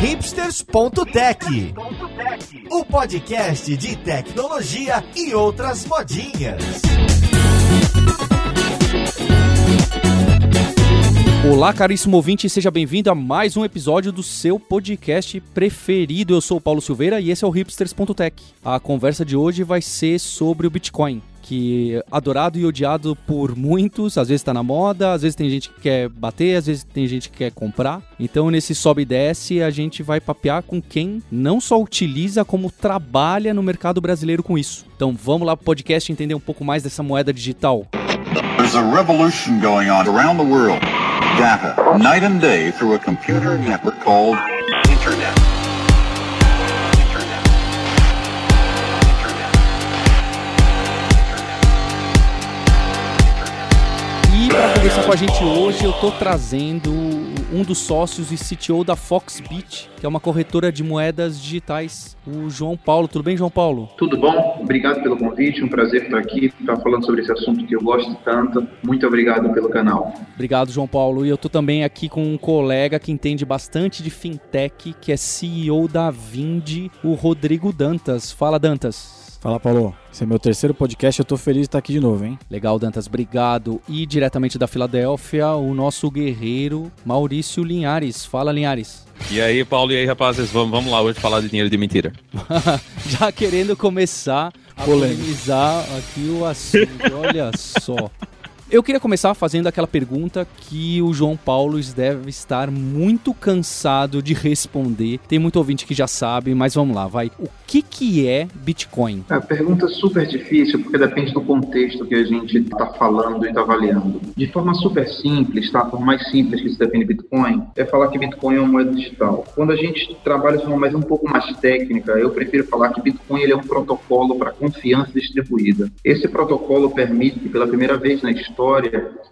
hipsters.tech, o podcast de tecnologia e outras modinhas. Olá, caríssimo ouvinte, seja bem-vindo a mais um episódio do seu podcast preferido. Eu sou o Paulo Silveira e esse é o hipsters.tech. A conversa de hoje vai ser sobre o Bitcoin que adorado e odiado por muitos, às vezes está na moda, às vezes tem gente que quer bater, às vezes tem gente que quer comprar. Então nesse sobe e desce a gente vai papear com quem não só utiliza como trabalha no mercado brasileiro com isso. Então vamos lá pro podcast entender um pouco mais dessa moeda digital. There's a revolution going on around the world. Data, night and day through a computer network called Internet. Para conversar com a gente hoje, eu tô trazendo um dos sócios e CTO da Foxbit, que é uma corretora de moedas digitais, o João Paulo. Tudo bem, João Paulo? Tudo bom? Obrigado pelo convite, um prazer estar aqui, estar falando sobre esse assunto que eu gosto tanto. Muito obrigado pelo canal. Obrigado, João Paulo. E eu tô também aqui com um colega que entende bastante de fintech, que é CEO da Vind, o Rodrigo Dantas. Fala, Dantas. Fala, Paulo. Esse é meu terceiro podcast, eu tô feliz de estar aqui de novo, hein? Legal, Dantas, obrigado. E diretamente da Filadélfia, o nosso guerreiro Maurício Linhares. Fala, Linhares. E aí, Paulo, e aí, rapazes? Vamos, vamos lá hoje falar de dinheiro de mentira. Já querendo começar a polemizar aqui o assunto, olha só. Eu queria começar fazendo aquela pergunta que o João Paulo deve estar muito cansado de responder. Tem muito ouvinte que já sabe, mas vamos lá, vai. O que, que é Bitcoin? É a pergunta super difícil, porque depende do contexto que a gente está falando e está avaliando. De forma super simples, tá? Por mais simples que se define Bitcoin, é falar que Bitcoin é uma moeda digital. Quando a gente trabalha de forma mais um pouco mais técnica, eu prefiro falar que Bitcoin ele é um protocolo para confiança distribuída. Esse protocolo permite que, pela primeira vez na história,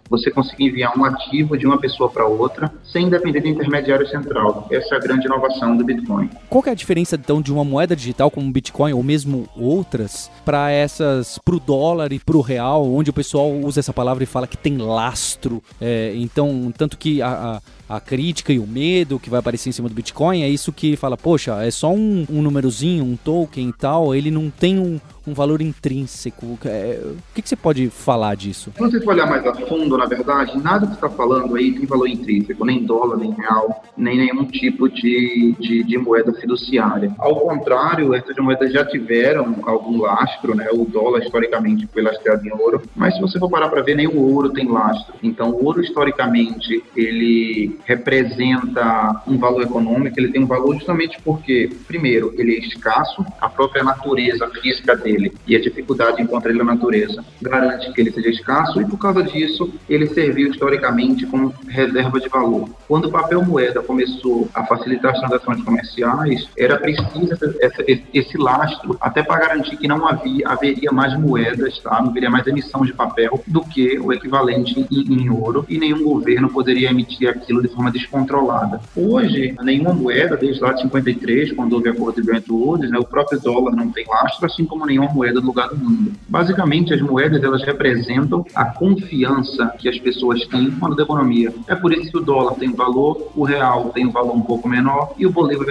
você conseguir enviar um ativo de uma pessoa para outra sem depender do intermediário central. Essa é a grande inovação do Bitcoin. Qual é a diferença então de uma moeda digital como o Bitcoin ou mesmo outras para essas para o dólar e para o real, onde o pessoal usa essa palavra e fala que tem lastro? É, então, tanto que a, a a crítica e o medo que vai aparecer em cima do Bitcoin é isso que fala, poxa, é só um, um númerozinho, um token e tal, ele não tem um, um valor intrínseco. É, o que, que, você pode falar disso? Se você for olhar mais a fundo, na verdade, nada que você está falando aí tem valor intrínseco, nem dólar, nem real, nem nenhum tipo de, de, de, moeda fiduciária. Ao contrário, essas moedas já tiveram algum lastro, né? O dólar, historicamente, foi lastreado em ouro, mas se você for parar para ver, nem o ouro tem lastro. Então, o ouro, historicamente, ele representa um valor econômico, ele tem um valor justamente porque, primeiro, ele é escasso, a própria natureza física dele e a dificuldade de encontrar ele na natureza garante que ele seja escasso e, por causa disso, ele serviu historicamente como reserva de valor. Quando o papel moeda começou a facilitar as transações comerciais, era preciso esse, esse lastro até para garantir que não havia, haveria mais moedas, tá? não haveria mais emissão de papel do que o equivalente em, em ouro e nenhum governo poderia emitir aquilo de forma descontrolada. Hoje, nenhuma moeda, desde lá de 53, quando houve a acordo de Bretton Woods, né, o próprio dólar não tem lastro, assim como nenhuma moeda do lugar do mundo. Basicamente, as moedas elas representam a confiança que as pessoas têm quando da economia. É por isso que o dólar tem valor, o real tem um valor um pouco menor e o bolívar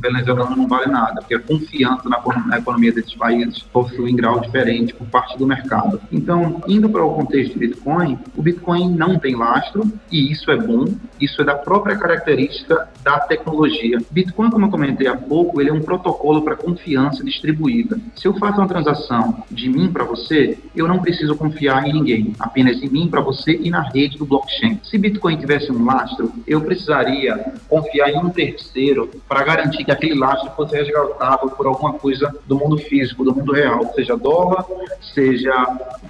venezuelano não vale nada, porque a confiança na economia desses países possui um grau diferente por parte do mercado. Então, indo para o contexto de Bitcoin, o Bitcoin não tem lastro e isso é bom, isso é da própria característica da tecnologia. Bitcoin, como eu comentei há pouco, ele é um protocolo para confiança distribuída. Se eu faço uma transação de mim para você, eu não preciso confiar em ninguém, apenas em mim para você e na rede do blockchain. Se Bitcoin tivesse um lastro, eu precisaria confiar em um terceiro para garantir que aquele lastro fosse resgatável por alguma coisa do mundo físico, do mundo real, seja dólar, seja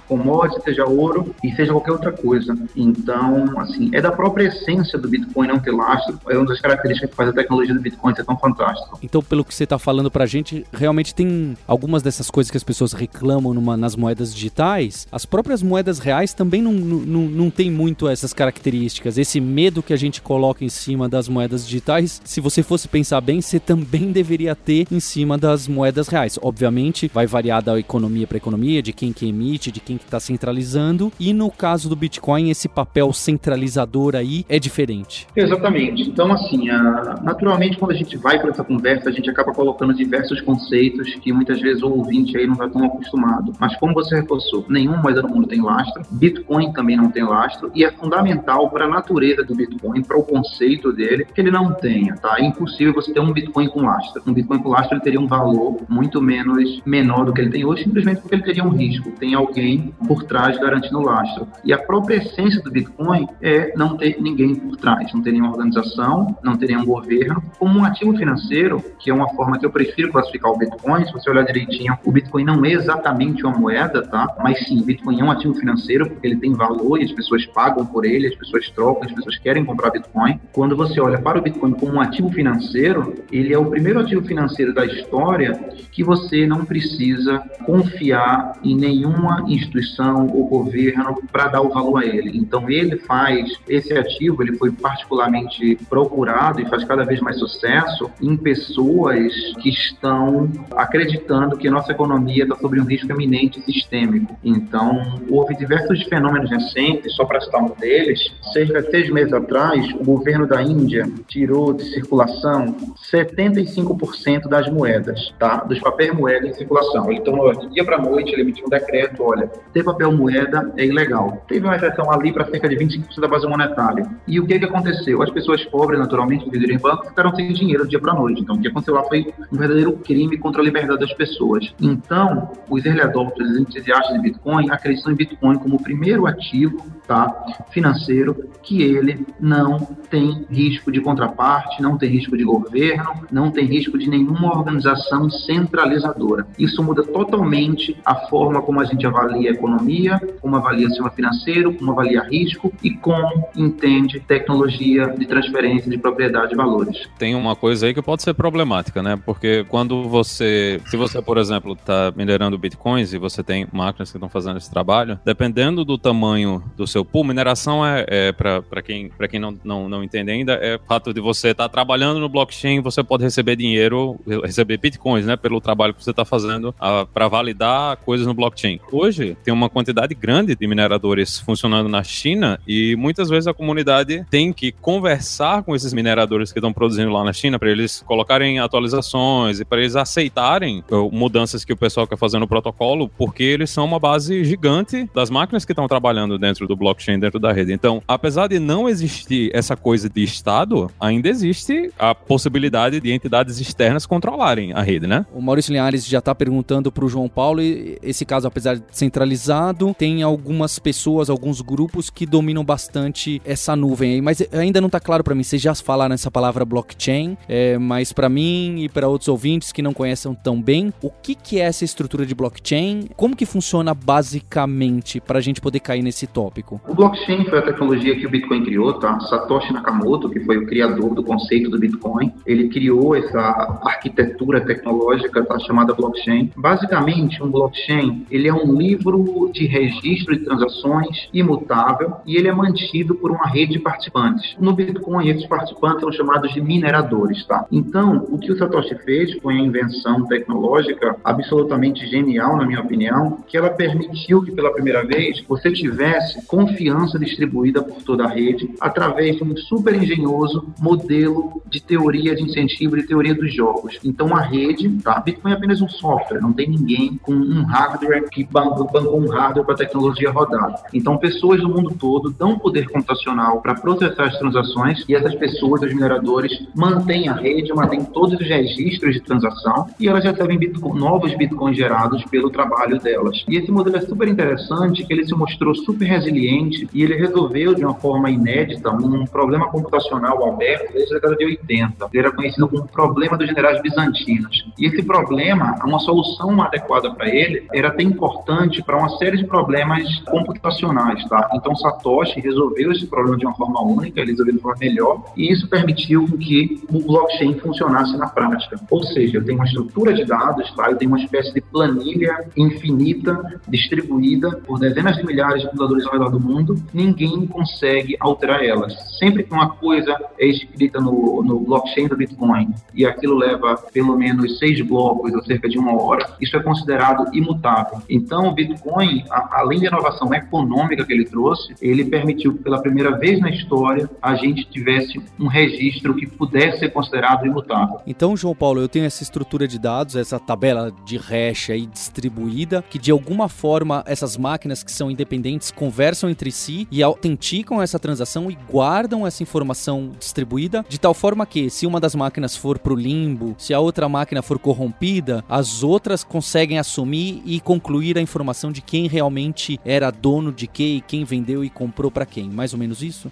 commodity, seja ouro e seja qualquer outra coisa. Então, assim, é da própria essência do Bitcoin não ter lastro, é uma das características que faz a tecnologia do Bitcoin ser tão fantástica. Então, pelo que você está falando para a gente, realmente tem algumas dessas coisas que as pessoas reclamam numa, nas moedas digitais, as próprias moedas reais também não, não, não tem muito essas características. Esse medo que a gente coloca em cima das moedas digitais, se você fosse pensar bem, você também deveria ter em cima das moedas reais. Obviamente, vai variar da economia para economia, de quem que emite, de quem que está centralizando. E no caso do Bitcoin, esse papel centralizador aí é diferente. Exatamente. Então, assim, a... naturalmente, quando a gente vai para essa conversa, a gente acaba colocando diversos conceitos que muitas vezes o ouvinte aí não está tão acostumado. Mas como você reforçou, nenhuma moeda no mundo tem lastro, Bitcoin também não tem lastro, e é fundamental para a natureza do Bitcoin, para o conceito dele, que ele não tenha, tá? É impossível você ter um Bitcoin com lastro. Um Bitcoin com lastro ele teria um valor muito menos menor do que ele tem hoje, simplesmente porque ele teria um risco. Tem alguém por trás garantindo lastro. E a própria essência do Bitcoin é não ter ninguém por trás, não ter nenhuma organização, não ter nenhum governo. Como um ativo financeiro, que é uma forma que eu prefiro classificar o Bitcoin, se você olhar direitinho, o Bitcoin não é exatamente uma moeda, tá? Mas sim, o Bitcoin é um ativo financeiro porque ele tem valor e as pessoas pagam por ele, as pessoas trocam, as pessoas querem comprar Bitcoin. Quando você olha para o Bitcoin como um ativo financeiro, ele é o primeiro ativo financeiro da história que você não precisa confiar em nenhuma instituição ou governo para dar o valor a ele. Então ele faz esse ativo, ele foi particularmente procurado e faz cada vez mais sucesso em pessoas que estão acreditando que nossa economia está sob um risco eminente sistêmico. Então houve diversos fenômenos recentes, só para citar um deles, cerca de seis meses atrás, o governo da Índia tirou de circulação 75% das moedas, tá? Dos papéis moeda em circulação. Então, de dia para noite, ele emitiu um decreto: olha, ter papel moeda é ilegal. Teve uma exceção ali para cerca de 25% da base monetária. E o que, que aconteceu? As pessoas pobres, naturalmente, que viveram em banco, ficaram sem dinheiro do dia para noite. Então, o que aconteceu lá foi um verdadeiro crime contra a liberdade das pessoas. Então, os early adopters, os entusiastas de Bitcoin, acreditam em Bitcoin como o primeiro ativo tá, financeiro que ele não tem risco de contraparte, não tem risco de governo, não tem risco de nenhuma organização centralizadora. Isso muda totalmente a forma como a gente avalia a economia, como avalia o sistema financeiro, como avalia risco e como entende tecnologia de transferência de propriedade e valores. Tem uma coisa aí que pode ser problemática, né? Porque quando você, se você, por exemplo, está minerando bitcoins e você tem máquinas que estão fazendo esse trabalho, dependendo do tamanho do seu pool, mineração é, é para quem, pra quem não, não, não entende ainda, é o fato de você estar tá trabalhando no blockchain, você pode receber dinheiro, receber bitcoins, né, pelo trabalho que você está fazendo para validar coisas no blockchain. Hoje, tem uma quantidade grande de mineradores funcionando na China e muitas vezes a comunidade tem que conversar com esses mineradores que estão produzindo lá na China para eles colocarem atualizações e para eles aceitarem uh, mudanças que o pessoal quer fazer no protocolo, porque eles são uma base gigante das máquinas que estão trabalhando dentro do blockchain, dentro da rede. Então, apesar de não existir essa coisa de Estado, ainda existe a possibilidade de entidades externas controlarem a rede, né? O Maurício Linhares já está perguntando para o João Paulo, e esse caso, apesar de centralizado, tem algumas pessoas, alguns grupos que dominam bastante essa nuvem aí, mas ainda não está claro para mim, vocês já falaram essa palavra blockchain, é, mas para mim e para outros ouvintes que não conhecem tão bem, o que, que é essa estrutura de blockchain? Como que funciona basicamente para a gente poder cair nesse tópico? O blockchain foi a tecnologia que o Bitcoin criou, tá? Satoshi Nakamoto, que foi o criador do conceito do Bitcoin, ele criou essa arquitetura tecnológica tá, chamada blockchain. Basicamente, um blockchain ele é um livro de registro de transações imutável e ele é mantido por uma rede de participantes. No Bitcoin, esses participantes são chamados de mineradores, tá? Então, o que o Satoshi fez foi a invenção tecnológica absolutamente genial, na minha opinião, que ela permitiu que pela primeira vez você tivesse confiança distribuída por toda a rede através de um super engenhoso modelo de teoria de incentivo, de teoria dos jogos. Então a rede, tá? Bitcoin é apenas um software, não tem ninguém com um hardware que bancou um hardware para a tecnologia rodar. Então pessoas do mundo todo dão poder computacional para processar as transações e essas pessoas, os mineradores, mantêm a rede, mantêm todos os registros de transação e elas recebem Bitcoin, novos bitcoins gerados pelo trabalho delas. E esse modelo é super interessante, ele se mostrou super resiliente e ele resolveu de uma forma inédita um problema computacional aberto desde a década de 80. Ele era conhecido como problema dos generais bizantinos. E esse problema, uma solução adequada para ele, era até importante para uma série de problemas computacionais, tá? Então Satoshi resolveu esse problema de uma forma única, ele resolveu de forma melhor, e isso permitiu que o blockchain funcionasse na prática. Ou seja, eu tenho uma estrutura de dados, tá? eu tenho uma espécie de planilha infinita distribuída por dezenas de milhares de computadores ao redor do mundo, ninguém consegue alterar elas. Sempre que uma coisa é escrita no, no blockchain do Bitcoin e aquilo leva pelo menos seis blocos ou cerca de uma hora, isso é considerado imutável. Então, o Bitcoin, a, além da inovação econômica que ele trouxe, ele permitiu pela primeira vez na história a gente tivesse um registro que pudesse ser considerado imutável. Então, João Paulo, eu tenho essa estrutura de dados, essa tabela de hash aí distribuída, que de alguma forma essas máquinas que são independentes conversam entre si e autenticam essa transação e guardam essa informação distribuída de tal forma que se uma das máquinas for para o limbo, se a outra máquina for corrompida, as outras conseguem assumir e concluir a informação de quem realmente era dono de que e quem vendeu e comprou para quem. Mais ou menos isso?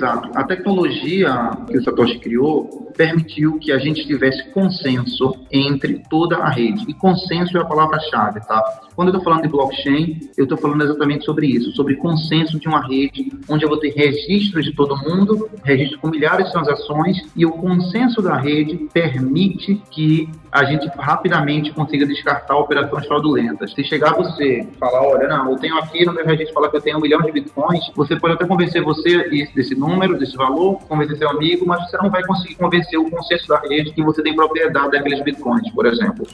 Exato. A tecnologia que o Satoshi criou permitiu que a gente tivesse consenso entre toda a rede. E consenso é a palavra-chave, tá? Quando eu estou falando de blockchain, eu estou falando exatamente sobre isso, sobre consenso de uma rede onde eu vou ter registros de todo mundo, registro com milhares de transações, e o consenso da rede permite que a gente rapidamente consiga descartar operações fraudulentas. Se chegar você falar, olha, não, eu tenho aqui no meu registro falar que eu tenho um milhão de bitcoins, você pode até convencer você desse número, desse valor, convencer seu amigo, mas você não vai conseguir convencer o consenso da rede que você tem propriedade daqueles bitcoins, por exemplo.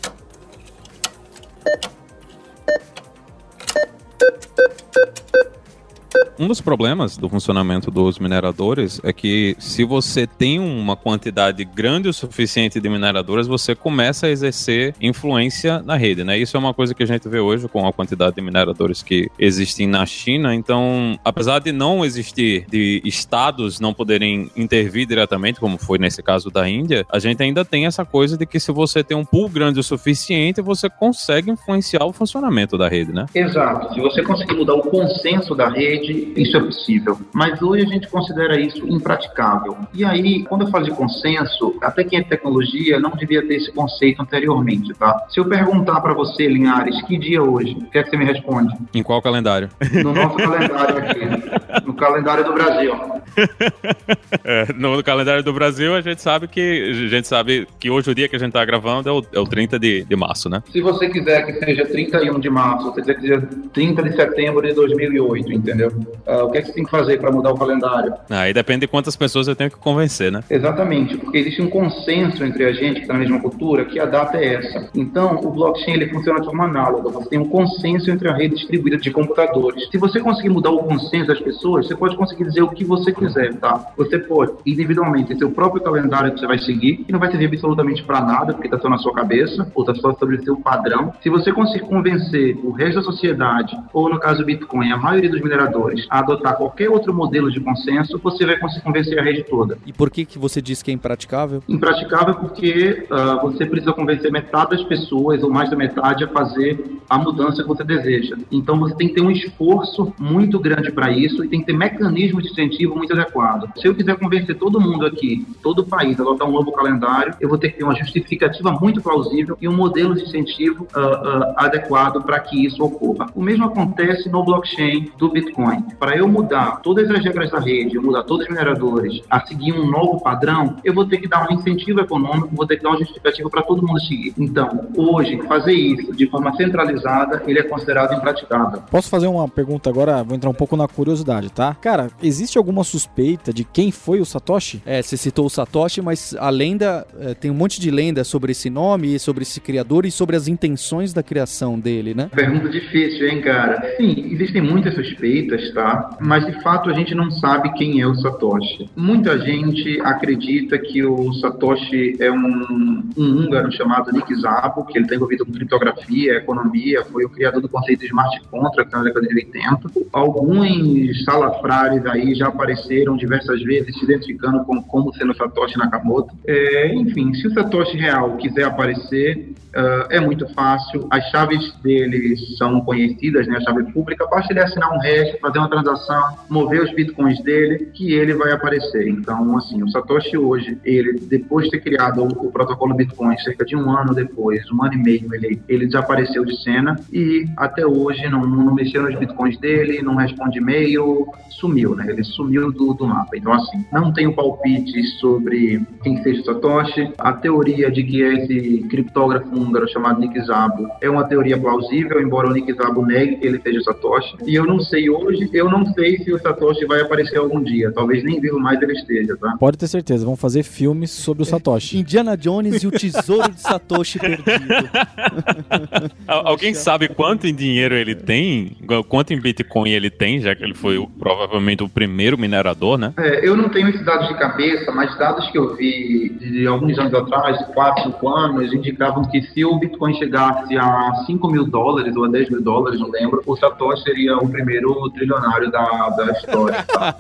Um dos problemas do funcionamento dos mineradores é que se você tem uma quantidade grande o suficiente de mineradoras, você começa a exercer influência na rede, né? Isso é uma coisa que a gente vê hoje com a quantidade de mineradores que existem na China. Então, apesar de não existir de estados não poderem intervir diretamente, como foi nesse caso da Índia, a gente ainda tem essa coisa de que se você tem um pool grande o suficiente, você consegue influenciar o funcionamento da rede, né? Exato. Se você conseguir mudar o consenso da rede, isso é possível. Mas hoje a gente considera isso impraticável. E aí, quando eu falo de consenso, até quem é tecnologia não devia ter esse conceito anteriormente, tá? Se eu perguntar para você, Linhares, que dia hoje, o que é que você me responde? Em qual calendário? No nosso calendário aqui. No calendário do Brasil. É, no calendário do Brasil, a gente sabe que a gente sabe que hoje o dia que a gente tá gravando é o, é o 30 de, de março, né? Se você quiser que seja 31 de março, você quiser que seja 30 de setembro de 2008, entendeu? Uh, o que é que você tem que fazer para mudar o calendário? Aí depende de quantas pessoas eu tenho que convencer, né? Exatamente, porque existe um consenso entre a gente que está na mesma cultura que a data é essa. Então, o blockchain ele funciona de forma análoga. Você tem um consenso entre a rede distribuída de computadores. Se você conseguir mudar o consenso das pessoas, você pode conseguir dizer o que você quiser, tá? Você pode, individualmente, ter seu próprio calendário que você vai seguir, que não vai servir absolutamente para nada, porque está só na sua cabeça, ou está só estabelecer o padrão. Se você conseguir convencer o resto da sociedade, ou no caso do Bitcoin, a maioria dos mineradores, a adotar qualquer outro modelo de consenso, você vai conseguir convencer a rede toda. E por que, que você diz que é impraticável? Impraticável porque uh, você precisa convencer metade das pessoas, ou mais da metade, a fazer a mudança que você deseja. Então você tem que ter um esforço muito grande para isso e tem que ter mecanismos de incentivo muito adequados. Se eu quiser convencer todo mundo aqui, todo o país, a adotar um novo calendário, eu vou ter que ter uma justificativa muito plausível e um modelo de incentivo uh, uh, adequado para que isso ocorra. O mesmo acontece no blockchain do Bitcoin. Para eu mudar todas as regras da rede, mudar todos os mineradores a seguir um novo padrão, eu vou ter que dar um incentivo econômico, vou ter que dar uma justificativa para todo mundo seguir. Então, hoje, fazer isso de forma centralizada, ele é considerado impraticável. Posso fazer uma pergunta agora? Vou entrar um pouco na curiosidade, tá? Cara, existe alguma suspeita de quem foi o Satoshi? É, você citou o Satoshi, mas a lenda, é, tem um monte de lenda sobre esse nome, sobre esse criador e sobre as intenções da criação dele, né? Pergunta difícil, hein, cara? Sim, existem muitas suspeitas, tá? Mas de fato a gente não sabe quem é o Satoshi. Muita gente acredita que o Satoshi é um, um húngaro chamado Nick Szabo, que ele está envolvido com criptografia, economia, foi o criador do conceito de smart contract na década de 80. Alguns salafrares aí já apareceram diversas vezes se identificando com, como sendo Satoshi Nakamoto. É, enfim, se o Satoshi real quiser aparecer, uh, é muito fácil. As chaves dele são conhecidas, né? A chave pública, basta ele assinar um hash, fazer uma transação, mover os bitcoins dele, que ele vai aparecer. Então, assim, o Satoshi hoje, ele, depois de ter criado o, o protocolo Bitcoin, cerca de um ano depois, um ano e meio, ele, ele desapareceu de cena e até hoje não, não mexeu nos bitcoins dele, não responde e-mail, sumiu, né? Ele sumiu do, do mapa. Então, assim, não tenho palpite sobre quem seja o Satoshi. A teoria de que esse criptógrafo húngaro chamado Nick Szabo é uma teoria plausível, embora o Nick Szabo negue que ele seja o Satoshi. E eu não sei hoje, eu não sei se o Satoshi vai aparecer algum dia. Talvez nem vivo mais ele esteja, tá? Pode ter certeza, vão fazer filmes sobre o Satoshi. Indiana Jones e o tesouro de Satoshi perdido. Al- Alguém sabe quanto em dinheiro ele tem? Quanto em Bitcoin ele tem, já que ele foi o- provavelmente o primeiro minerador, né? É, eu não tenho esses dados de cabeça, mas dados que eu vi de alguns anos atrás, de 4, 5 anos, indicavam que se o Bitcoin chegasse a 5 mil dólares ou a 10 mil dólares, não lembro, o Satoshi seria o primeiro trilionário da, da história. Tá?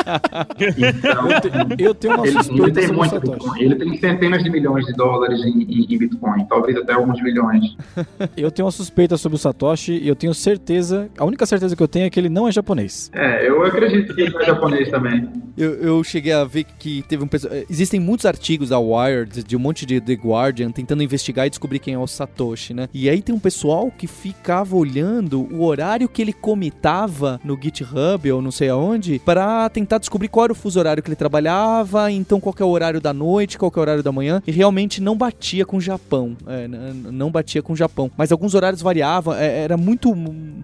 Então, Eu tenho uma ele, tem sobre o muito Satoshi. Bitcoin. Ele tem centenas de milhões de dólares em, em- em Bitcoin, talvez até alguns milhões. Eu tenho uma suspeita sobre o Satoshi e eu tenho certeza, a única certeza que eu tenho é que ele não é japonês. É, eu acredito que ele é japonês também. Eu, eu cheguei a ver que teve um pessoal. Existem muitos artigos da Wired, de um monte de The Guardian, tentando investigar e descobrir quem é o Satoshi, né? E aí tem um pessoal que ficava olhando o horário que ele comitava no GitHub ou não sei aonde, pra tentar descobrir qual era o fuso horário que ele trabalhava, então qual é o horário da noite, qual é o horário da manhã, e realmente não batia com o Japão. É, não batia com o Japão. Mas alguns horários variavam, é, era muito.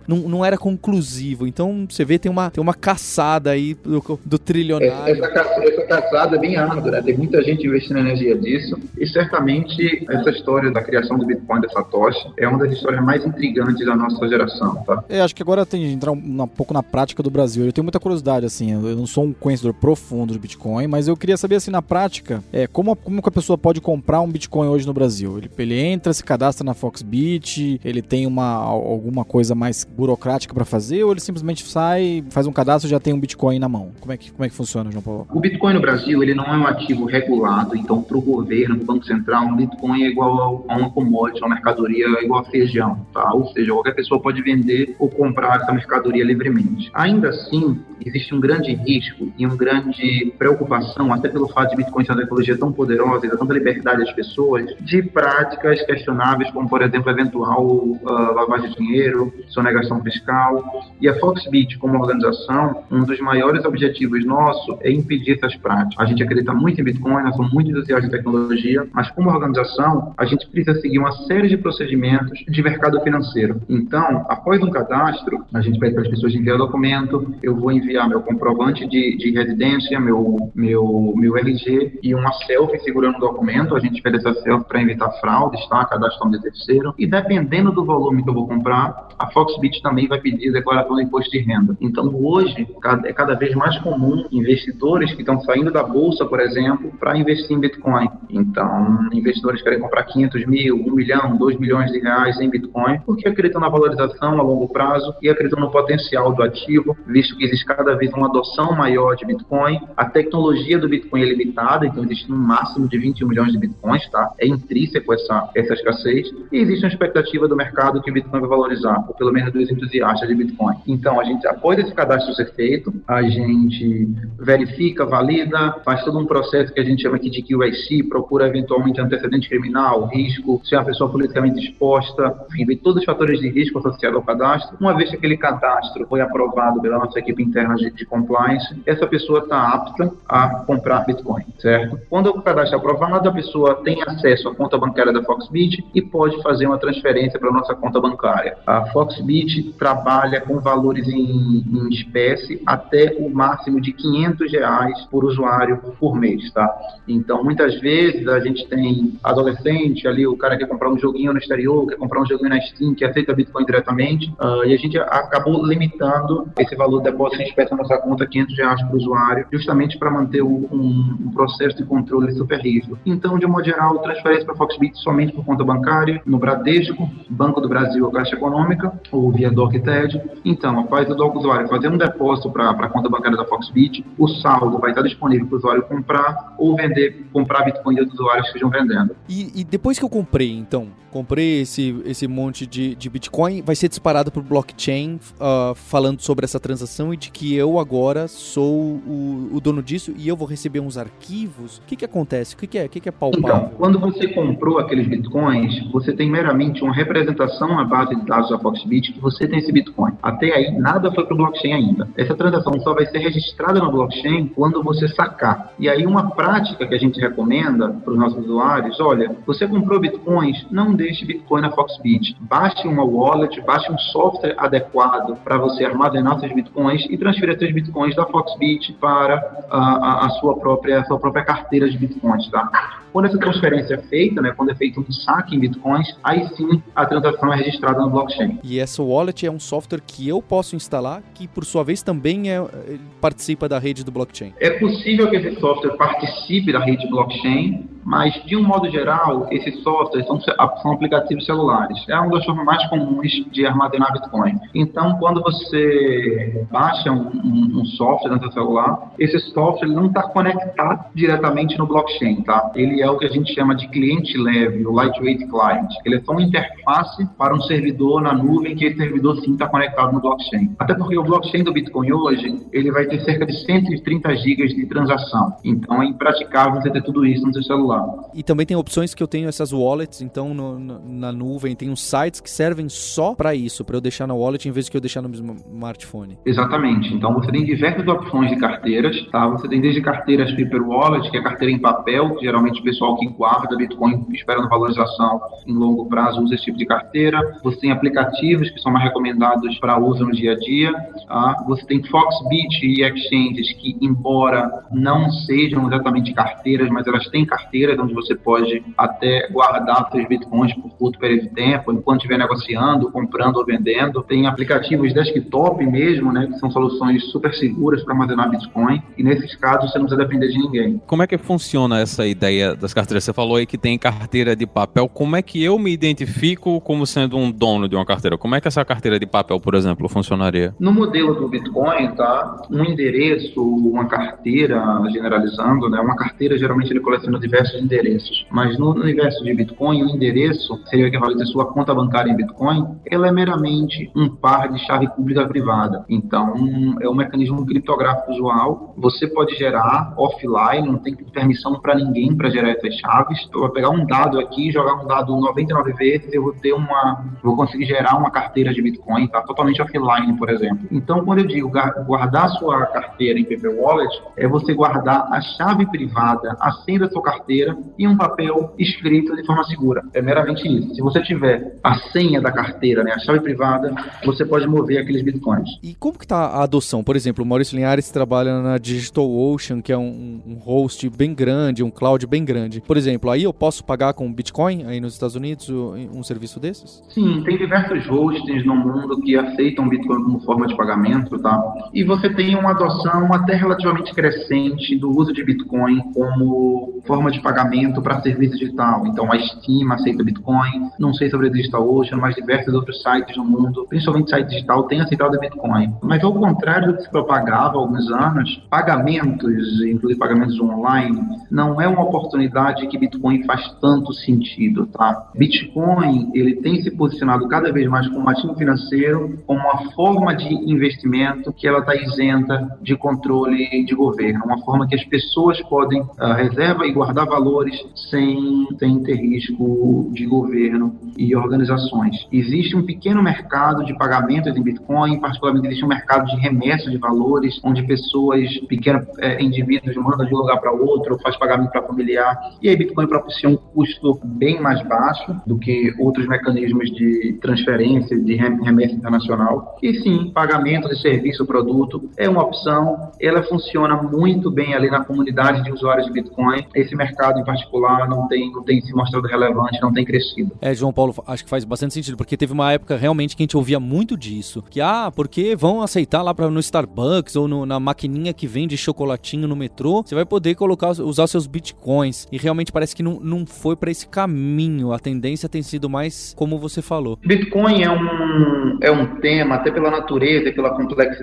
Não, não era conclusivo. Então você vê, tem uma, tem uma caçada aí do, do Essa, trilionário. essa, ca- essa caçada é bem árdua, né? Tem muita gente investindo energia disso. E certamente essa história da criação do Bitcoin da Satoshi é uma das histórias mais intrigantes da nossa geração, tá? É, acho que agora tem que entrar um, um pouco na prática do Brasil. Eu tenho muita curiosidade, assim, eu eu não sou um conhecedor profundo do Bitcoin, mas eu queria saber, assim, na prática, é, como, como que a pessoa pode comprar um Bitcoin hoje no Brasil? Ele, ele entra, se cadastra na Foxbit, ele tem uma, al- alguma coisa mais burocrática pra fazer, ou ele simplesmente sai, faz um cadastro já tem um Bitcoin na mão? Como é que, como é que funciona, João Paulo? O Bitcoin no Brasil ele não é um ativo regulado, então para o governo, para o Banco Central, um Bitcoin é igual a uma commodity, uma mercadoria é igual a feijão, tá? Ou seja, qualquer pessoa pode vender ou comprar essa mercadoria livremente. Ainda assim, existe um grande risco e uma grande preocupação, até pelo fato de Bitcoin ser uma tecnologia tão poderosa e dar tanta liberdade às pessoas, de práticas questionáveis, como por exemplo, eventual ah, lavagem de dinheiro, sonegação fiscal. E a Foxbit, como organização, um dos maiores objetivos nosso é impedir essas práticas. A gente acredita muito em Bitcoin, nós somos muito entusiastas de tecnologia, mas como organização, a gente precisa seguir uma série de procedimentos de mercado financeiro. Então, após um cadastro, a gente pede para as pessoas enviar o documento, eu vou enviar meu comprovante de, de residência, meu, meu, meu RG e uma selfie segurando o documento. A gente pede essa selfie para evitar fraudes, tá? Cadastro de terceiro. E dependendo do volume que eu vou comprar, a Foxbit também vai pedir declaração de imposto de renda. Então, hoje, é cada vez mais comum investidores que estão saindo da bolsa, por exemplo, para investir em Bitcoin. Então, investidores querem comprar 500 mil, 1 milhão, 2 milhões de reais em Bitcoin, porque acreditam na valorização a longo prazo e acreditam no potencial do ativo, visto que existe cada vez uma adoção maior de Bitcoin. A tecnologia do Bitcoin é limitada, então existe um máximo de 21 milhões de Bitcoins, tá? É intrínseco essa, essa escassez. E existe uma expectativa do mercado que o Bitcoin vai valorizar, ou pelo menos dos entusiastas de Bitcoin. Então, a gente, após esse cadastro ser feito, a gente verifica, valida, faz todo um processo que a gente chama aqui de QIC, procura eventualmente antecedente criminal, risco, se é uma pessoa politicamente exposta, enfim, vê todos os fatores de risco associados ao cadastro. Uma vez que aquele cadastro foi aprovado pela nossa equipe interna de, de compliance, essa pessoa está apta a comprar Bitcoin, certo? Quando o cadastro é aprovado, a pessoa tem acesso à conta bancária da Foxbit e pode fazer uma transferência para nossa conta bancária. A Foxbit trabalha com valores em, em espécie até o máximo de 500 reais por usuário por mês, tá? Então, muitas vezes a gente tem adolescente ali, o cara quer comprar um joguinho no exterior, quer comprar um joguinho na Steam, que aceita Bitcoin diretamente, ah, e a gente acabou limitando esse valor de depósito em na nossa conta, 500 reais por usuário, justamente para manter um, um processo de controle super rígido. Então, de modo geral, transferência para Foxbit somente por conta bancária, no Bradesco, Banco do Brasil ou Caixa Econômica, ou via DocTed. Então, após o usuário fazer um depósito para a conta bancária da Foxbit, o saldo vai estar disponível para o usuário comprar ou vender, comprar Bitcoin de outros usuários que estejam vendendo. E, e depois que eu comprei, então, comprei esse, esse monte de, de Bitcoin, vai ser disparado pro blockchain ah, falando sobre essa transação e de que eu agora sou o, o dono disso e eu vou receber uns arquivos. O que que acontece? O que que é, o que que é Então, palpável? quando você comprou aqueles bitcoins, você tem meramente uma representação na base de dados da Foxbit que você tem esse bitcoin. Até aí, nada foi para o blockchain ainda. Essa transação só vai ser registrada no blockchain quando você sacar. E aí uma prática que a gente recomenda para os nossos usuários, olha, você comprou bitcoins, não deixe bitcoin na Foxbit. Baixe uma wallet, baixe um software adequado para você armazenar seus bitcoins e transferir seus bitcoins da Foxbit para a, a, a sua própria a sua própria carteira de bitcoins, tá? Quando essa transferência é feita, né, quando é feito um saque em bitcoins, aí sim a transação é registrada no blockchain. E essa wallet é um software que eu posso instalar, que por sua vez também é, participa da rede do blockchain. É possível que esse software participe da rede blockchain, mas de um modo geral, esses softwares são, são aplicativos celulares. É uma das formas mais comuns de armazenar Bitcoin. Então, quando você baixa um, um, um software no seu celular, esse software não está conectado diretamente no blockchain, tá? Ele é o que a gente chama de cliente leve, o lightweight client. Ele é só uma interface para um servidor na nuvem que esse servidor sim está conectado no blockchain. Até porque o blockchain do Bitcoin hoje, ele vai ter cerca de 130 gigas de transação. Então, é impraticável você ter tudo isso no seu celular. E também tem opções que eu tenho essas wallets, então no, na nuvem tem uns sites que servem só para isso, para eu deixar na wallet em vez de eu deixar no smartphone. Exatamente. Então você tem diversas opções de carteiras, tá? Você tem desde carteiras paper wallet, que é carteira em papel, que geralmente o pessoal que guarda Bitcoin esperando valorização em longo prazo usa esse tipo de carteira. Você tem aplicativos que são mais recomendados para uso no dia a dia. Tá? Você tem Foxbit e exchanges que, embora não sejam exatamente carteiras, mas elas têm carteiras onde você pode até guardar seus bitcoins por curto período de tempo, enquanto estiver negociando, comprando ou vendendo. Tem aplicativos desktop mesmo, né, que são soluções super seguras para armazenar bitcoin. E nesses casos você não precisa depender de ninguém. Como é que funciona essa ideia das carteiras? Você falou aí que tem carteira de papel. Como é que eu me identifico como sendo um dono de uma carteira? Como é que essa carteira de papel, por exemplo, funcionaria? No modelo do Bitcoin, tá? Um endereço, uma carteira, generalizando, né? Uma carteira geralmente ele coleciona diversos endereços. Mas no universo de Bitcoin, o endereço seria o equivalente à sua conta bancária em Bitcoin, ela é meramente um par de chave pública privada. Então, é um mecanismo criptográfico usual. Você pode gerar offline, não tem permissão para ninguém para gerar essas chaves. Eu vou pegar um dado aqui, jogar um dado 99 vezes, eu vou ter uma, vou conseguir gerar uma carteira de Bitcoin, tá totalmente offline, por exemplo. Então, quando eu digo guardar sua carteira em Paper Wallet, é você guardar a chave privada, a senha da sua carteira carteira e um papel escrito de forma segura. É meramente isso. Se você tiver a senha da carteira, né, a chave privada, você pode mover aqueles bitcoins. E como que está a adoção? Por exemplo, o Maurício Linhares trabalha na DigitalOcean, que é um, um host bem grande, um cloud bem grande. Por exemplo, aí eu posso pagar com Bitcoin aí nos Estados Unidos um serviço desses? Sim, tem diversos hosts no mundo que aceitam Bitcoin como forma de pagamento, tá? E você tem uma adoção até relativamente crescente do uso de Bitcoin como forma de pagamento para serviço digital. Então, a Steam aceita Bitcoin, não sei sobre a DigitalOcean, mas diversos outros sites no mundo, principalmente site digital, têm aceitado Bitcoin. Mas, ao contrário do que se propagava há alguns anos, pagamentos, inclusive pagamentos online, não é uma oportunidade que Bitcoin faz tanto sentido, tá? Bitcoin, ele tem se posicionado cada vez mais como ativo financeiro, como uma forma de investimento que ela está isenta de controle de governo, uma forma que as pessoas podem uh, reserva e guardar valores sem, sem ter risco de governo e organizações. Existe um pequeno mercado de pagamentos em Bitcoin, particularmente existe um mercado de remessa de valores, onde pessoas, pequenos é, indivíduos, mandam de um lugar para outro, faz pagamento para familiar, e aí Bitcoin propicia um custo bem mais baixo do que outros mecanismos de transferência, de remessa internacional. E sim, pagamento de serviço, produto, é uma opção, ela funciona muito bem ali na comunidade de usuários de Bitcoin. Esse mercado em particular não tem, não tem se mostrado relevante, não tem crescido. É, João Paulo, acho que faz bastante sentido, porque teve uma época realmente que a gente ouvia muito disso. Que, ah, porque vão aceitar lá pra, no Starbucks ou no, na maquininha que vende chocolatinho no metrô, você vai poder colocar, usar seus bitcoins. E realmente parece que não, não foi para esse caminho. A tendência tem sido mais como você falou. Bitcoin é um, é um tema, até pela natureza e pela complexidade,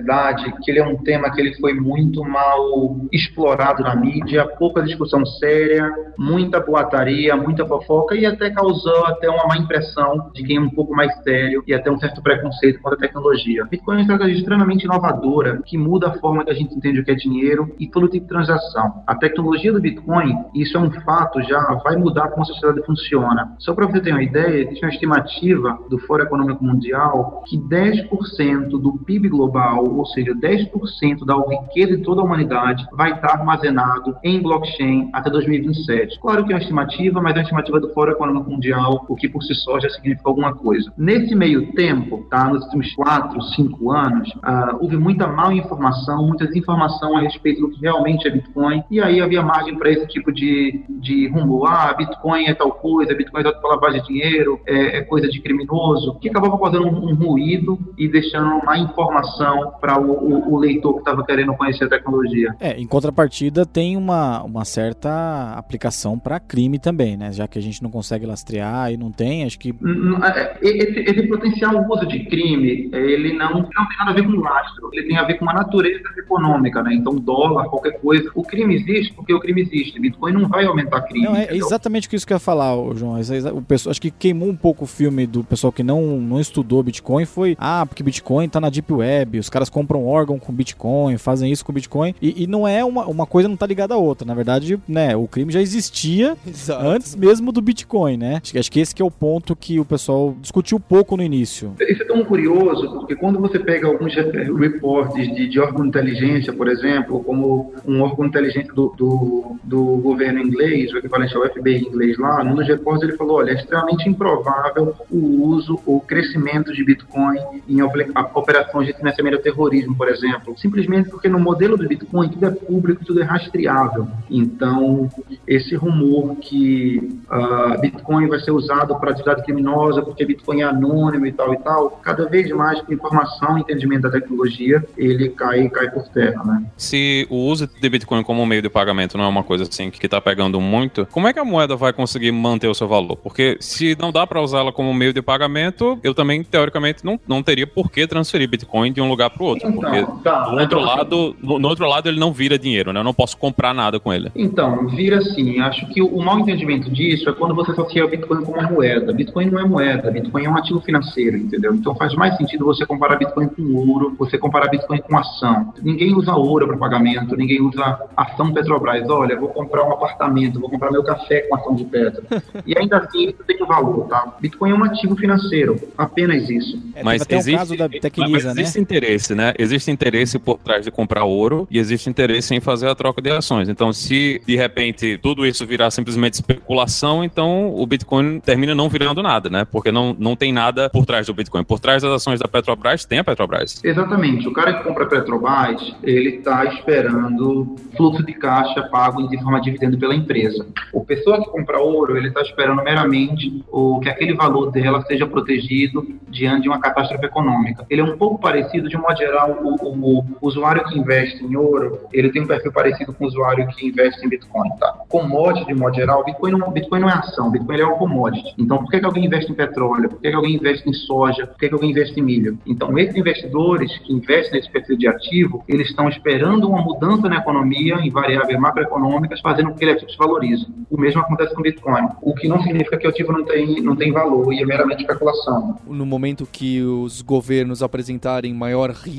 que ele é um tema que ele foi muito mal explorado na mídia, pouca discussão séria, muita boataria, muita fofoca e até causou até uma má impressão de quem é um pouco mais sério e até um certo preconceito contra a tecnologia. Bitcoin é uma estratégia extremamente inovadora que muda a forma que a gente entende o que é dinheiro e todo tipo de transação. A tecnologia do Bitcoin, isso é um fato já, vai mudar como a sociedade funciona. Só para você ter uma ideia, existe uma estimativa do Fórum Econômico Mundial que 10% do PIB global, ou seja, 10% da riqueza de toda a humanidade, vai estar armazenado em blockchain até 2027. Claro que é uma estimativa, mas é uma estimativa do Fórum Econômico Mundial, o que por si só já significa alguma coisa. Nesse meio tempo, tá, nos últimos 4, 5 anos, uh, houve muita mal informação, muita desinformação a respeito do que realmente é Bitcoin, e aí havia margem para esse tipo de, de rumor. Ah, Bitcoin é tal coisa, Bitcoin é para lavagem de dinheiro, é, é, coisa de criminoso, que acabava causando um, um ruído e deixando má informação para o, o, o, leitor que estava querendo conhecer a tecnologia. É, em contrapartida, tem uma, uma certa aplicação para crime também, né? Já que a gente não consegue lastrear e não tem, acho que. É, esse, esse potencial uso de crime, ele não, não tem nada a ver com lastro, ele tem a ver com a natureza econômica, né? Então, dólar, qualquer coisa. O crime existe porque o crime existe. Bitcoin não vai aumentar crime. Não, é exatamente isso que eu ia falar, João. O pessoal, acho que queimou um pouco o filme do pessoal que não, não estudou Bitcoin foi, ah, porque Bitcoin tá na Deep Web, os caras compram órgão com Bitcoin, fazem isso com Bitcoin, e, e não é uma, uma coisa não tá ligada à outra. Na verdade, né, o crime já existia Exato. antes mesmo do Bitcoin, né? Acho, acho que esse que é o ponto que o pessoal discutiu pouco no início. Isso é tão curioso, porque quando você pega alguns reportes de, de órgão de inteligência, por exemplo, como um órgão de inteligência do, do, do governo inglês, o equivalente ao FBI inglês lá, num dos reportes ele falou, olha, é extremamente improvável o uso ou o crescimento de Bitcoin em operações de financiamento ao terrorismo, por exemplo, simplesmente porque no modelo do Bitcoin tudo é público, tudo é rastreável. Então, esse rumor que uh, Bitcoin vai ser usado para atividade criminosa porque Bitcoin é anônimo e tal e tal, cada vez mais com informação e entendimento da tecnologia, ele cai cai por terra, né? Se o uso de Bitcoin como meio de pagamento não é uma coisa assim que está pegando muito, como é que a moeda vai conseguir manter o seu valor? Porque se não dá para usá-la como meio de pagamento, eu também, teoricamente, não, não teria por que transferir Bitcoin de um lugar para o outro. Então, porque tá, do outro lado, no, no, outro lado, ele não vira dinheiro, né? Eu não posso comprar nada com ele. Então, vira sim. Acho que o, o mau entendimento disso é quando você associa o Bitcoin com uma moeda. Bitcoin não é moeda, Bitcoin é um ativo financeiro, entendeu? Então faz mais sentido você comparar Bitcoin com ouro, você comparar Bitcoin com ação. Ninguém usa ouro para pagamento, ninguém usa ação Petrobras. Olha, vou comprar um apartamento, vou comprar meu café com ação de Petro. e ainda assim, isso tem um valor, tá? Bitcoin é um ativo financeiro, apenas isso. É, mas existe, da mas né? existe interesse, né? Existe interesse por trás de comprar ouro e existe interesse em fazer a troca de ações. Então, se de repente tudo isso virar simplesmente especulação, então o Bitcoin termina não virando nada, né? Porque não, não tem nada por trás do Bitcoin. Por trás das ações da Petrobras tem a Petrobras. Exatamente. O cara que compra a Petrobras, ele está esperando fluxo de caixa pago de forma de dividendo pela empresa. O pessoa que compra ouro, ele está esperando meramente o que aquele valor dela seja protegido diante de uma catástrofe econômica. Ele é um pouco parecido, de um modo geral, o, o, o usuário que investe em ouro, ele tem um perfil parecido com o usuário que investe em Bitcoin, tá? Commodity, de modo geral, Bitcoin não, Bitcoin não é ação, Bitcoin é um commodity. Então, por que, que alguém investe em petróleo? Por que, que alguém investe em soja? Por que, que alguém investe em milho? Então, esses investidores que investem nesse perfil de ativo, eles estão esperando uma mudança na economia, em variáveis macroeconômicas, fazendo com que ele ativo se valorize. O mesmo acontece com Bitcoin, o que não significa que o ativo não tem, não tem valor e é meramente especulação. No momento que os governos apresentarem maior risco,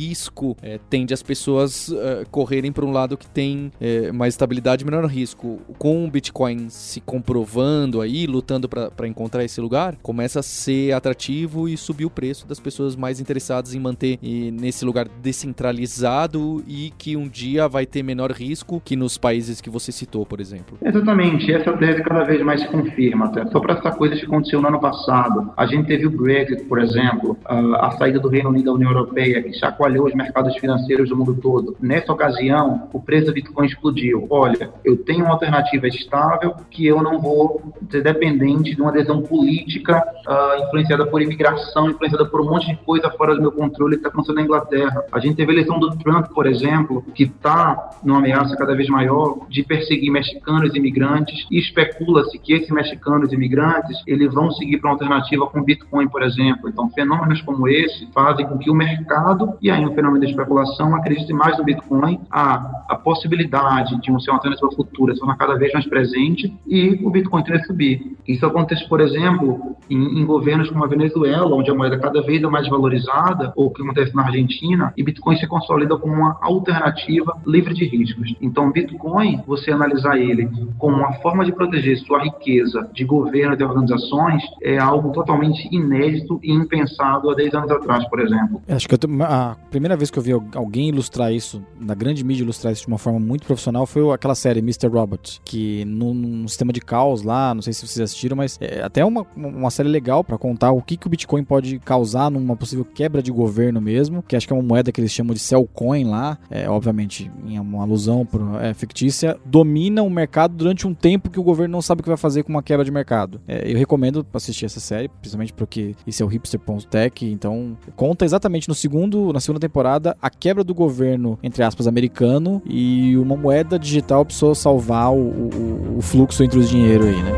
é, tende as pessoas é, correrem para um lado que tem é, mais estabilidade menor risco. Com o Bitcoin se comprovando aí, lutando para encontrar esse lugar, começa a ser atrativo e subir o preço das pessoas mais interessadas em manter nesse lugar descentralizado e que um dia vai ter menor risco que nos países que você citou, por exemplo. Exatamente, essa tese cada vez mais se confirma. Só para essa coisa que aconteceu no ano passado, a gente teve o Brexit, por exemplo, a saída do Reino Unido da União Europeia, que chacoalhou os mercados financeiros do mundo todo. Nessa ocasião, o preço do Bitcoin explodiu. Olha, eu tenho uma alternativa estável que eu não vou ser dependente de uma adesão política uh, influenciada por imigração, influenciada por um monte de coisa fora do meu controle que está acontecendo na Inglaterra. A gente teve a eleição do Trump, por exemplo, que está numa ameaça cada vez maior de perseguir mexicanos e imigrantes e especula-se que esses mexicanos e imigrantes eles vão seguir para uma alternativa com Bitcoin, por exemplo. Então, fenômenos como esse fazem com que o mercado, e aí um fenômeno da especulação, acredite mais no Bitcoin, a, a possibilidade de um ser uma alternativa futura se tornar cada vez mais presente e o Bitcoin tende a subir. Isso acontece, por exemplo, em, em, governos como a Venezuela, onde a moeda cada vez é mais valorizada, ou o que acontece na Argentina, e Bitcoin se consolida como uma alternativa livre de riscos. Então, Bitcoin, você analisar ele como uma forma de proteger sua riqueza de governo de organizações, é algo totalmente inédito e impensado há 10 anos atrás, por exemplo. Acho que a primeira vez que eu vi alguém ilustrar isso, na grande mídia ilustrar isso de uma forma muito profissional, foi aquela série Mr. Robot, que num, sistema de caos lá, não sei se vocês assistiram, mas é até uma, uma série legal para contar o que, que o Bitcoin pode causar numa possível quebra de governo mesmo, que acho que é uma moeda que eles chamam de Cellcoin lá, é, obviamente em uma alusão pro, é, fictícia, domina o mercado durante um tempo que o governo não sabe o que vai fazer com uma quebra de mercado. É, eu recomendo assistir essa série, principalmente porque isso é o hipster.tech, então conta exatamente no segundo, na segunda temporada a quebra do governo, entre aspas, americano e uma moeda digital precisou salvar o, o, o fluxo entre os dinheiro aí, né?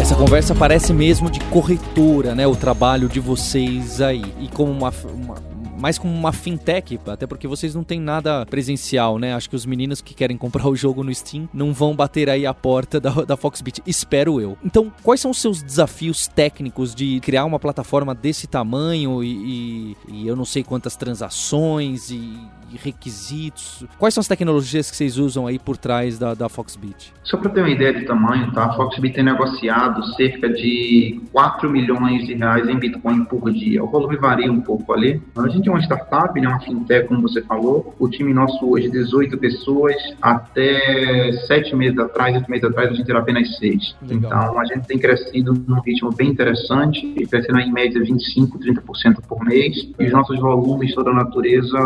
Essa conversa parece mesmo de corretora, né? O trabalho de vocês aí. E como uma, uma mais como uma fintech, até porque vocês não têm nada presencial, né? Acho que os meninos que querem comprar o jogo no Steam não vão bater aí a porta da, da Foxbit, espero eu. Então, quais são os seus desafios técnicos de criar uma plataforma desse tamanho e, e, e eu não sei quantas transações e requisitos? Quais são as tecnologias que vocês usam aí por trás da, da Foxbit? Só para ter uma ideia de tamanho, tá? A Foxbit tem negociado cerca de 4 milhões de reais em Bitcoin por dia. O volume varia um pouco ali. A gente é uma startup, né? uma fintech, como você falou. O time nosso hoje é 18 pessoas. Até 7 meses atrás, 8 meses atrás, a gente era apenas 6. Então, a gente tem crescido num ritmo bem interessante, crescendo em média 25, 30% por mês. E os nossos volumes, toda a natureza,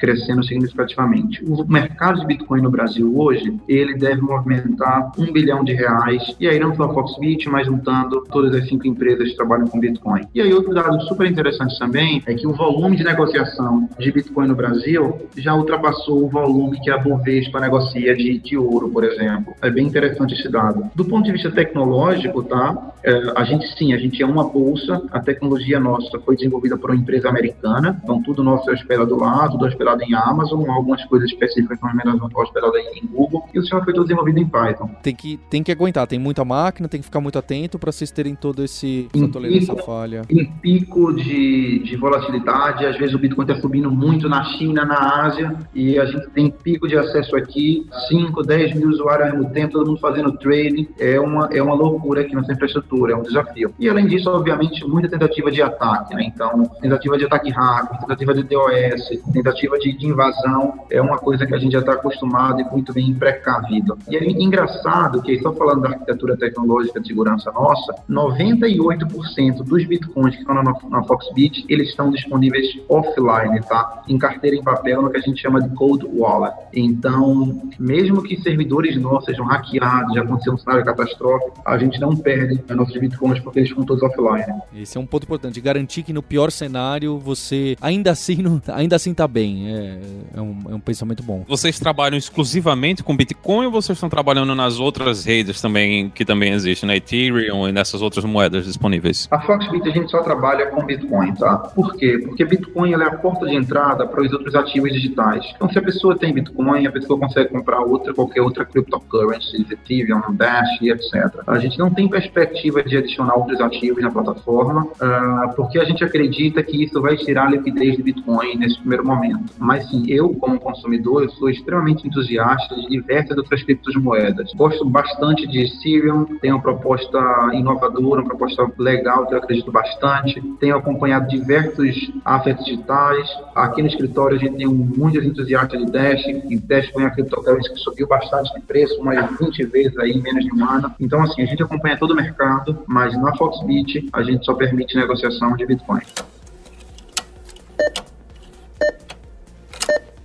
crescendo significativamente. O mercado de Bitcoin no Brasil hoje, ele deve movimentar um bilhão de reais, e aí não só a Foxbit, mas juntando todas as cinco empresas que trabalham com Bitcoin. E aí outro dado super interessante também é que o volume de negociação de Bitcoin no Brasil já ultrapassou o volume que a Bovespa negocia de, de ouro, por exemplo. É bem interessante esse dado. Do ponto de vista tecnológico, tá? É, a gente sim, a gente é uma bolsa, a tecnologia nossa foi desenvolvida por uma empresa americana, então tudo nosso é hospedado lá, tudo hospedado hospedada em Amazon, algumas coisas específicas são hospedadas em Google, e o sistema foi todo desenvolvido em Python. Tem que, tem que aguentar, tem muita máquina, tem que ficar muito atento para vocês terem todo esse tolerância pico, falha. Em pico de, de volatilidade, às vezes o Bitcoin está subindo muito na China, na Ásia, e a gente tem pico de acesso aqui, 5, 10 mil usuários ao mesmo tempo, todo mundo fazendo trading, é uma, é uma loucura aqui nossa infraestrutura, é um desafio. E além disso, obviamente, muita tentativa de ataque, né? Então, tentativa de ataque hacker, tentativa de DOS, tentativa de, de invasão é uma coisa que a gente já está acostumado e muito bem precavido. E é engraçado que, só falando da arquitetura tecnológica de segurança nossa, 98% dos bitcoins que estão na, na Foxbit, eles estão disponíveis offline, tá? Em carteira em papel, no que a gente chama de cold wallet. Então, mesmo que servidores nossos sejam hackeados, já aconteceu um cenário catastrófico, a gente não perde nossos bitcoins porque eles estão todos offline. Esse é um ponto importante, garantir que no pior cenário você ainda assim ainda assim tá bem. É, é, um, é um pensamento bom. Vocês trabalham exclusivamente com Bitcoin ou vocês estão trabalhando nas outras redes também que também existem, na Ethereum e nessas outras moedas disponíveis? A Foxbit a gente só trabalha com Bitcoin, tá? Por quê? Porque Bitcoin é a porta de entrada para os outros ativos digitais. Então, se a pessoa tem Bitcoin, a pessoa consegue comprar outra, qualquer outra cryptocurrency, Ethereum, Dash, etc. A gente não tem perspectiva de adicionar outros ativos na plataforma, uh, porque a gente acredita que isso vai tirar a liquidez de Bitcoin nesse primeiro momento. Mas sim, eu, como consumidor, eu sou extremamente entusiasta de diversas outras criptomoedas. Gosto bastante de Ethereum, tem uma proposta inovadora, uma proposta legal que eu acredito bastante. Tenho acompanhado diversos assets digitais. Aqui no escritório a gente tem muitos entusiastas de Dash, e Dash foi uma criptocurrency que subiu bastante de preço, umas 20 vezes aí em menos de um ano. Então, assim, a gente acompanha todo o mercado, mas na Foxbit a gente só permite negociação de Bitcoin.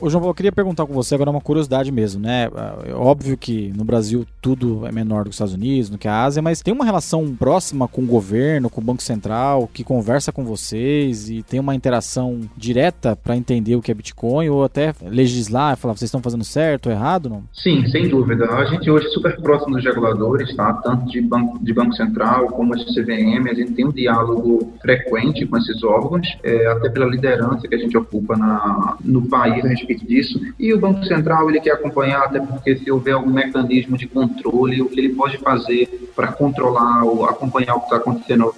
Ô, João, eu queria perguntar com você agora uma curiosidade mesmo, né? É óbvio que no Brasil tudo é menor do que os Estados Unidos, do que a Ásia, mas tem uma relação próxima com o governo, com o Banco Central, que conversa com vocês e tem uma interação direta para entender o que é Bitcoin ou até legislar, falar vocês estão fazendo certo ou errado, não? Sim, sem dúvida. A gente hoje é super próximo dos reguladores, tá? Tanto de banco, de banco Central como de CVM, a gente tem um diálogo frequente com esses órgãos, é, até pela liderança que a gente ocupa na, no país a respeito disso. E o Banco Central ele quer acompanhar, até porque se houver algum mecanismo de controle, o que ele pode fazer para controlar ou acompanhar o que está acontecendo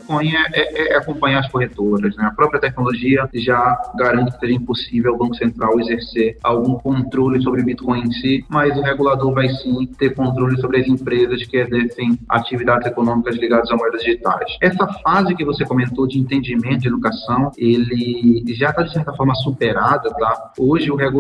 é, é, é, acompanhar as corretoras. Né? A própria tecnologia já garante que seja impossível o Banco Central exercer algum controle sobre o Bitcoin em si, mas o regulador vai sim ter controle sobre as empresas que exercem atividades econômicas ligadas a moedas digitais. Essa fase que você comentou de entendimento de educação, ele já está de certa forma superada, tá? Hoje o regulador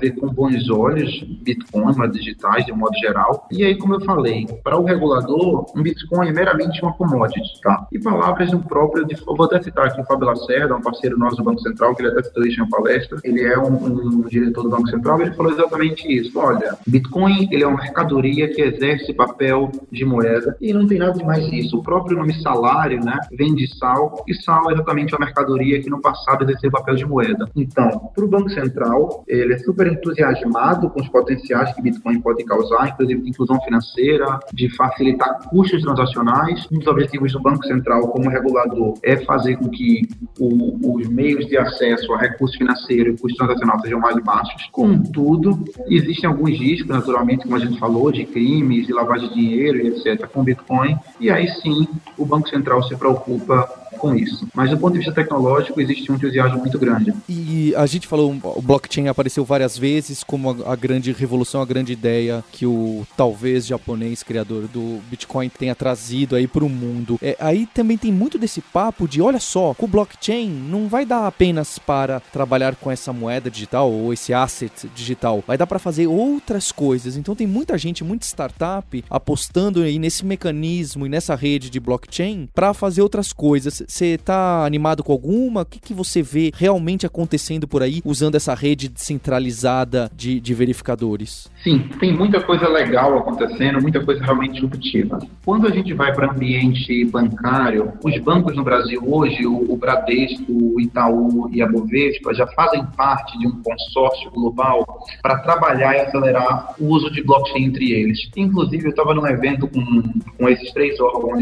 vê com bons olhos Bitcoin, moedas digitais de modo geral. E aí, como eu falei, para o regulador, um Bitcoin é meramente uma commodity, tá? E palavras do próprio, de, vou até citar aqui o Fábio Lacerda, um parceiro nosso do Banco Central, que ele até citou isso em uma palestra, ele é um, um diretor do Banco Central, ele falou exatamente isso. Olha, Bitcoin, ele é uma mercadoria que exerce papel de moeda e não tem nada de mais isso. O próprio nome salário, né, vem de sal, e sal é exatamente uma mercadoria que no passado exerceu papel de moeda. Então, para o Banco Central, ele é super entusiasmado com os potenciais que Bitcoin pode causar, inclusive de inclusão financeira, de facilitar custos transacionais. Um dos objetivos do Banco Central como regulador é fazer com que o, os meios de acesso a recursos financeiros e custos transacionais sejam mais baixos. Contudo, existem alguns riscos, naturalmente, como a gente falou, de crimes, de lavagem de dinheiro etc. com Bitcoin. E aí sim, o Banco Central se preocupa com isso. Mas do ponto de vista tecnológico, existe um entusiasmo muito grande. E a gente falou, o blockchain apareceu várias vezes como a, a grande revolução, a grande ideia que o talvez japonês criador do Bitcoin tenha trazido aí para o mundo. É, aí também tem muito desse papo de, olha só, com o blockchain não vai dar apenas para trabalhar com essa moeda digital ou esse asset digital, vai dar para fazer outras coisas. Então tem muita gente, muita startup apostando aí nesse mecanismo e nessa rede de blockchain para fazer outras coisas. Você tá animado com alguma? O que, que você vê realmente acontecendo por aí usando essa rede descentralizada de, de verificadores? Sim, tem muita coisa legal acontecendo, muita coisa realmente disruptiva. Quando a gente vai para ambiente bancário, os bancos no Brasil hoje, o, o Bradesco, o Itaú e a Bovespa já fazem parte de um consórcio global para trabalhar e acelerar o uso de blockchain entre eles. Inclusive, eu estava num evento com, com esses três órgãos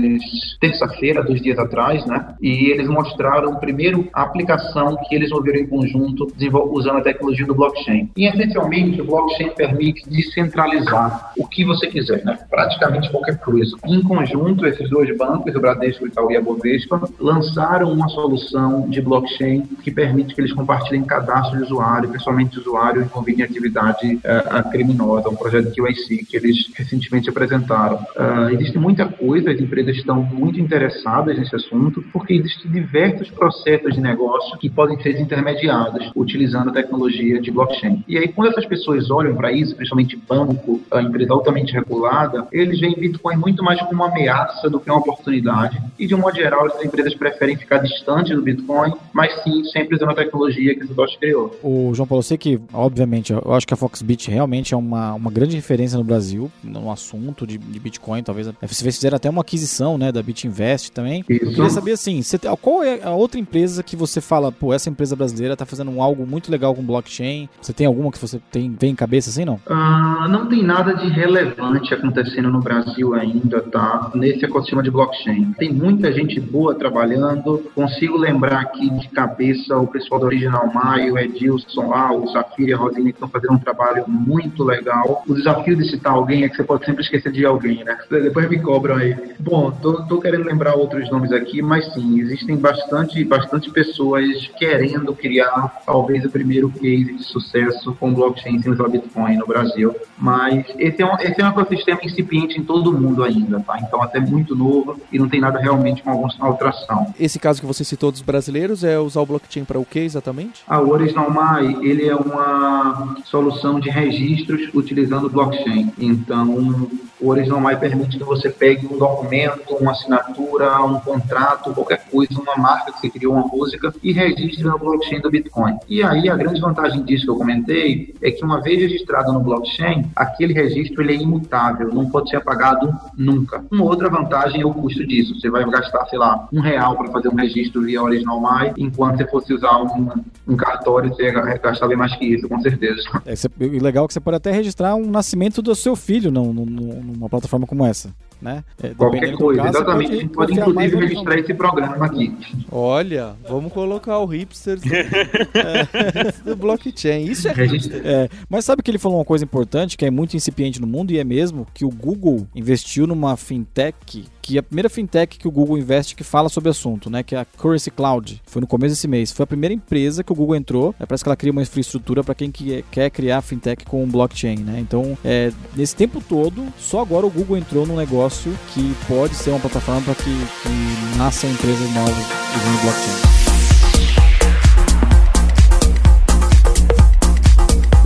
terça-feira, dois dias atrás, né? E eles mostraram primeiro a aplicação que eles ouviram em conjunto usando a tecnologia do blockchain. E essencialmente, o blockchain permite descentralizar o que você quiser, né? praticamente qualquer coisa. Em conjunto, esses dois bancos, o Bradesco e Itaú e a Bovespa, lançaram uma solução de blockchain que permite que eles compartilhem cadastro de usuário, pessoalmente de usuário envolvido em atividade uh, criminosa, um projeto QIC que eles recentemente apresentaram. Uh, existe muita coisa, as empresas estão muito interessadas nesse assunto, porque existem diversos processos de negócio que podem ser intermediados utilizando a tecnologia de blockchain. E aí, quando essas pessoas olham para isso, principalmente banco, a empresa altamente regulada, eles veem Bitcoin muito mais como uma ameaça do que uma oportunidade. E, de um modo geral, essas empresas preferem ficar distantes do Bitcoin, mas sim sempre usando a tecnologia que o Satoshi criou. O João Paulo, eu sei que, obviamente, eu acho que a Foxbit realmente é uma, uma grande referência no Brasil, no assunto de, de Bitcoin, talvez. Vocês fizeram até uma aquisição né, da BitInvest também. Isso. Eu queria saber, assim, você, qual é a outra empresa que você fala, pô, essa empresa brasileira está fazendo algo muito legal com blockchain? Você tem alguma que você tem, em cabeça assim, não? Uh, não tem nada de relevante acontecendo no Brasil ainda, tá? Nesse ecossistema de blockchain. Tem muita gente boa trabalhando. Consigo lembrar aqui de cabeça o pessoal do Original Maio, o Edilson lá, o Safira e a Rosine que estão fazendo um trabalho muito legal. O desafio de citar alguém é que você pode sempre esquecer de alguém, né? Depois me cobram aí. Bom, tô, tô querendo lembrar outros nomes aqui, mas sim, existem bastante, bastante pessoas querendo criar talvez o primeiro case de sucesso com blockchain em do Bitcoin no Brasil. Mas esse é, um, esse é um ecossistema incipiente em todo o mundo ainda, tá? Então até muito novo e não tem nada realmente com alguma alteração. Esse caso que você citou dos brasileiros é usar o blockchain para o que exatamente? A o Original My, ele é uma solução de registros utilizando blockchain. Então, o Original My permite que você pegue um documento, uma assinatura, um contrato, qualquer usa uma marca que você criou uma música e registre no blockchain do Bitcoin. E aí a grande vantagem disso que eu comentei é que uma vez registrado no blockchain, aquele registro ele é imutável, não pode ser apagado nunca. Uma outra vantagem é o custo disso. Você vai gastar, sei lá, um real para fazer um registro via Original My, enquanto você fosse usar um, um cartório, você ia gastar bem mais que isso, com certeza. É, legal que você pode até registrar um nascimento do seu filho no, numa plataforma como essa né? É, Qualquer coisa, caso, exatamente. Pode, pode inclusive registrar esse programa aqui. Olha, vamos colocar o hipster é, do blockchain. Isso é, é, Mas sabe que ele falou uma coisa importante que é muito incipiente no mundo e é mesmo que o Google investiu numa fintech que a primeira fintech que o Google investe que fala sobre o assunto, né? Que é a Currency Cloud. Foi no começo desse mês. Foi a primeira empresa que o Google entrou. É, parece que ela cria uma infraestrutura para quem quer criar fintech com blockchain, né? Então, é, nesse tempo todo, só agora o Google entrou num negócio que pode ser uma plataforma para que, que nasçam empresas novas usando blockchain.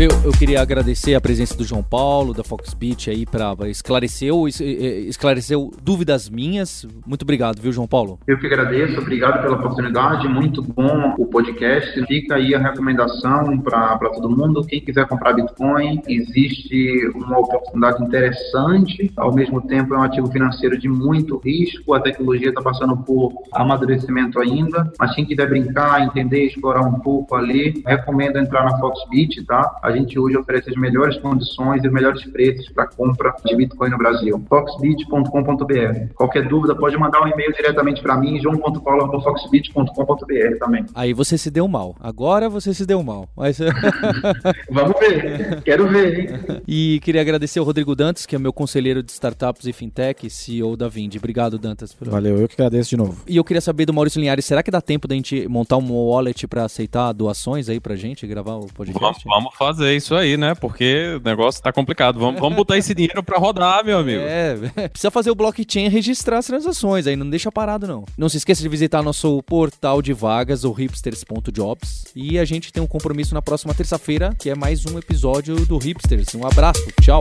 Eu, eu queria agradecer a presença do João Paulo, da Foxbit aí, para esclarecer, esclareceu dúvidas minhas. Muito obrigado, viu, João Paulo? Eu que agradeço, obrigado pela oportunidade, muito bom o podcast. Fica aí a recomendação para todo mundo. Quem quiser comprar Bitcoin, existe uma oportunidade interessante, ao mesmo tempo é um ativo financeiro de muito risco, a tecnologia está passando por amadurecimento ainda, mas quem quiser brincar, entender, explorar um pouco ali, recomendo entrar na Foxbit, tá? A gente hoje oferece as melhores condições e os melhores preços para compra de Bitcoin no Brasil. foxbit.com.br. Qualquer dúvida pode mandar um e-mail diretamente para mim, joão.paulo.foxbit.com.br também. Aí você se deu mal. Agora você se deu mal. Mas... Vamos ver. Quero ver, hein? E queria agradecer ao Rodrigo Dantas, que é meu conselheiro de startups e fintech, CEO da Vind. Obrigado, Dantas. Por... Valeu, eu que agradeço de novo. E eu queria saber do Maurício Linhares, será que dá tempo da gente montar um wallet para aceitar doações aí pra gente, gravar o podcast? Vamos, vamos fazer fazer isso aí, né? Porque o negócio tá complicado. Vamos, vamos botar esse dinheiro para rodar, meu amigo. É, precisa fazer o blockchain registrar as transações, aí não deixa parado não. Não se esqueça de visitar nosso portal de vagas, o hipsters.jobs. E a gente tem um compromisso na próxima terça-feira, que é mais um episódio do Hipsters. Um abraço, tchau.